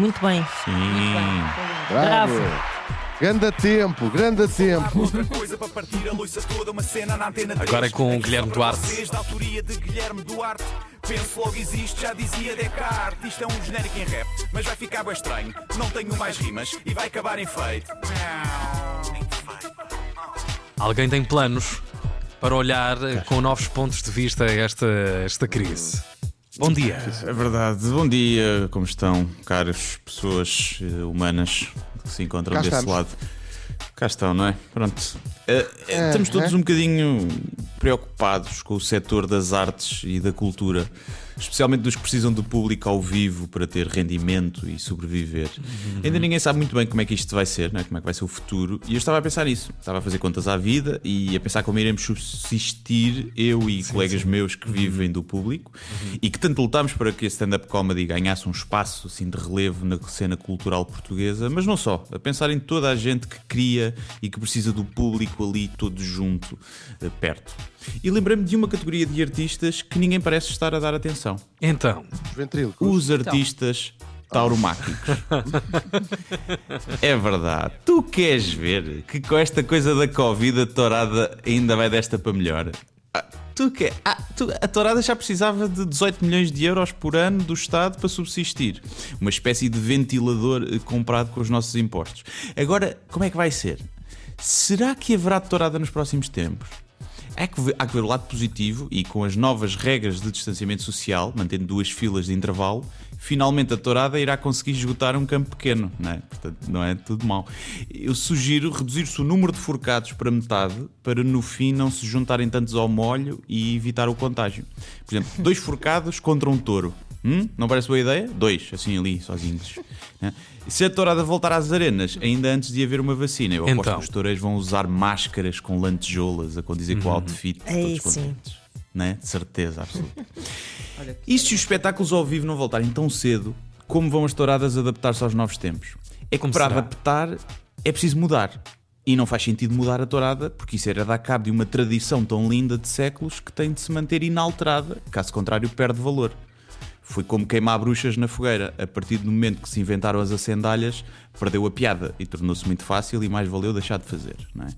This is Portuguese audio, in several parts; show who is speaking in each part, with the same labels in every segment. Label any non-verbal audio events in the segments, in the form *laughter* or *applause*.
Speaker 1: Muito bem.
Speaker 2: Sim.
Speaker 1: Bravo.
Speaker 3: Grande tempo, grande tempo.
Speaker 2: Agora é com o Guilherme Duarte.
Speaker 4: Da autoria de Guilherme Duarte. Penso logo existe, já dizia Descartes. Isto é um genérico em rap, mas vai ficar bem estranho. Não tenho mais rimas e vai acabar em feito.
Speaker 2: Alguém tem planos para olhar com novos pontos de vista esta, esta crise. Bom dia.
Speaker 5: É verdade. Bom dia, como estão, caras pessoas eh, humanas que se encontram
Speaker 3: Cá
Speaker 5: desse
Speaker 3: estamos.
Speaker 5: lado? Cá estão, não é? Pronto. Eh,
Speaker 3: É,
Speaker 5: estamos todos
Speaker 3: é.
Speaker 5: um bocadinho preocupados com o setor das artes e da cultura, especialmente dos que precisam do público ao vivo para ter rendimento e sobreviver. Ainda ninguém sabe muito bem como é que isto vai ser, não é? como é que vai ser o futuro, e eu estava a pensar nisso. Estava a fazer contas à vida e a pensar como iremos subsistir, eu e colegas meus que vivem do público e que tanto lutámos para que a stand-up comedy ganhasse um espaço assim de relevo na cena cultural portuguesa, mas não só, a pensar em toda a gente que cria e que precisa do público ali todo junto, eh, perto. E lembrei-me de uma categoria de artistas que ninguém parece estar a dar atenção.
Speaker 2: Então,
Speaker 3: Os ventrílocos.
Speaker 5: Os artistas tauromáquicos. *laughs* é verdade. Tu queres ver que com esta coisa da Covid a tourada ainda vai desta para melhor? Ah, tu quer... ah, tu- A tourada já precisava de 18 milhões de euros por ano do Estado para subsistir. Uma espécie de ventilador eh, comprado com os nossos impostos. Agora, como é que vai ser? Será que haverá tourada nos próximos tempos? É há que ver o lado positivo e com as novas regras de distanciamento social, mantendo duas filas de intervalo, finalmente a tourada irá conseguir esgotar um campo pequeno, não é? Portanto, não é tudo mal. Eu sugiro reduzir-se o número de forcados para metade para no fim não se juntarem tantos ao molho e evitar o contágio. Por exemplo, dois forcados contra um touro. Hum? Não parece boa ideia? Dois, assim ali, sozinhos. *laughs* né? Se a tourada voltar às arenas, ainda antes de haver uma vacina, eu aposto
Speaker 2: Então.
Speaker 5: que os toureiros vão usar máscaras com lantejoulas a condizer com o outfit.
Speaker 1: Ei,
Speaker 5: todos
Speaker 1: sim.
Speaker 5: contentes. Né? De certeza absoluta. *laughs* E se os espetáculos ao vivo não voltarem tão cedo, como vão as touradas adaptar-se aos novos tempos? É que
Speaker 2: Como
Speaker 5: para
Speaker 2: será?
Speaker 5: adaptar é preciso mudar. E não faz sentido mudar a tourada, porque isso era dar cabo de uma tradição tão linda de séculos que tem de se manter inalterada, caso contrário, perde valor. Foi como queimar bruxas na fogueira. A partir do momento que se inventaram as acendalhas, perdeu a piada e tornou-se muito fácil e mais valeu deixar de fazer. Não é?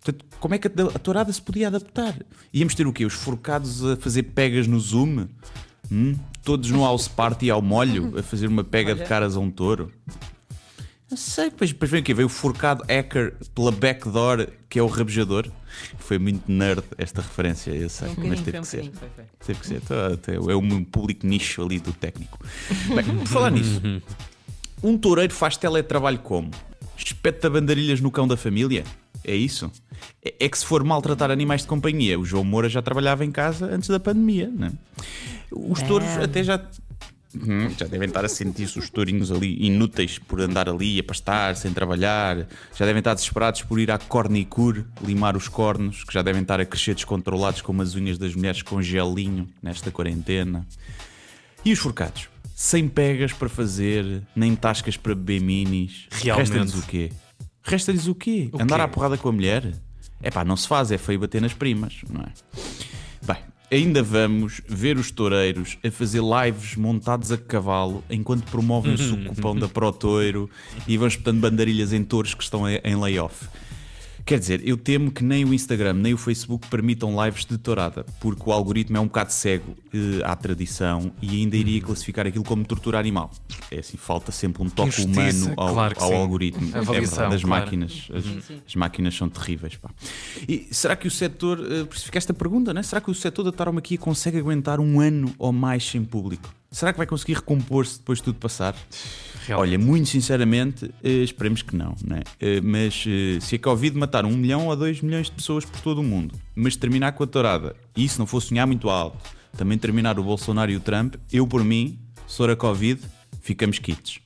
Speaker 5: Portanto, como é que a tourada se podia adaptar? Íamos ter o quê? Os forcados a fazer pegas no Zoom? Hum? Todos no house party ao molho, a fazer uma pega de caras a um touro? Não sei, depois, depois vem o quê? Veio o forcado hacker pela backdoor, que é o rabejador. Foi muito nerd esta referência, eu sei, mas teve que ser. Teve que ser. Tá, tá, É o meu público nicho ali do técnico. Bem, por falar *laughs* nisso, um toureiro faz teletrabalho como? Espeta bandarilhas no cão da família? É isso? É, é que se for maltratar animais de companhia, o João Moura já trabalhava em casa antes da pandemia, não é? Os touros até já. Hum, já devem estar a sentir-se os tourinhos ali inúteis por andar ali a pastar sem trabalhar. Já devem estar desesperados por ir à cornicure limar os cornos, que já devem estar a crescer descontrolados como as unhas das mulheres com gelinho nesta quarentena. E os forcados? Sem pegas para fazer, nem tascas para beber minis.
Speaker 2: Realmente.
Speaker 5: Resta-lhes o quê? Resta-lhes o quê?
Speaker 2: O
Speaker 5: Andar
Speaker 2: quê?
Speaker 5: à porrada com a mulher? É pá, não se faz, é feio bater nas primas, não é? Ainda vamos ver os toureiros a fazer lives montados a cavalo enquanto promovem o sucupão da Protoiro e vão espetando bandarilhas em touros que estão em layoff. Quer dizer, eu temo que nem o Instagram nem o Facebook permitam lives de tourada, porque o algoritmo é um bocado cego eh, à tradição e ainda iria classificar aquilo como tortura animal. É assim, falta sempre um toque
Speaker 2: Injustiça,
Speaker 5: humano ao,
Speaker 2: claro que
Speaker 5: ao
Speaker 2: sim.
Speaker 5: algoritmo. É
Speaker 2: Avaliação,
Speaker 5: verdade, as
Speaker 2: claro.
Speaker 5: máquinas, as, as máquinas são terríveis. Pá. E será que o setor, eh, por isso fica esta pergunta, né? será que o setor da tauromaquia consegue aguentar um ano ou mais sem público? Será que vai conseguir recompor-se depois de tudo passar?
Speaker 2: Realmente.
Speaker 5: Olha, muito sinceramente, eh, esperemos que não, né? Mas eh, se a Covid matar um milhão ou dois milhões de pessoas por todo o mundo, mas terminar com a tourada, e se não for sonhar muito alto, também terminar o Bolsonaro e o Trump, eu por mim, for a Covid, ficamos quites.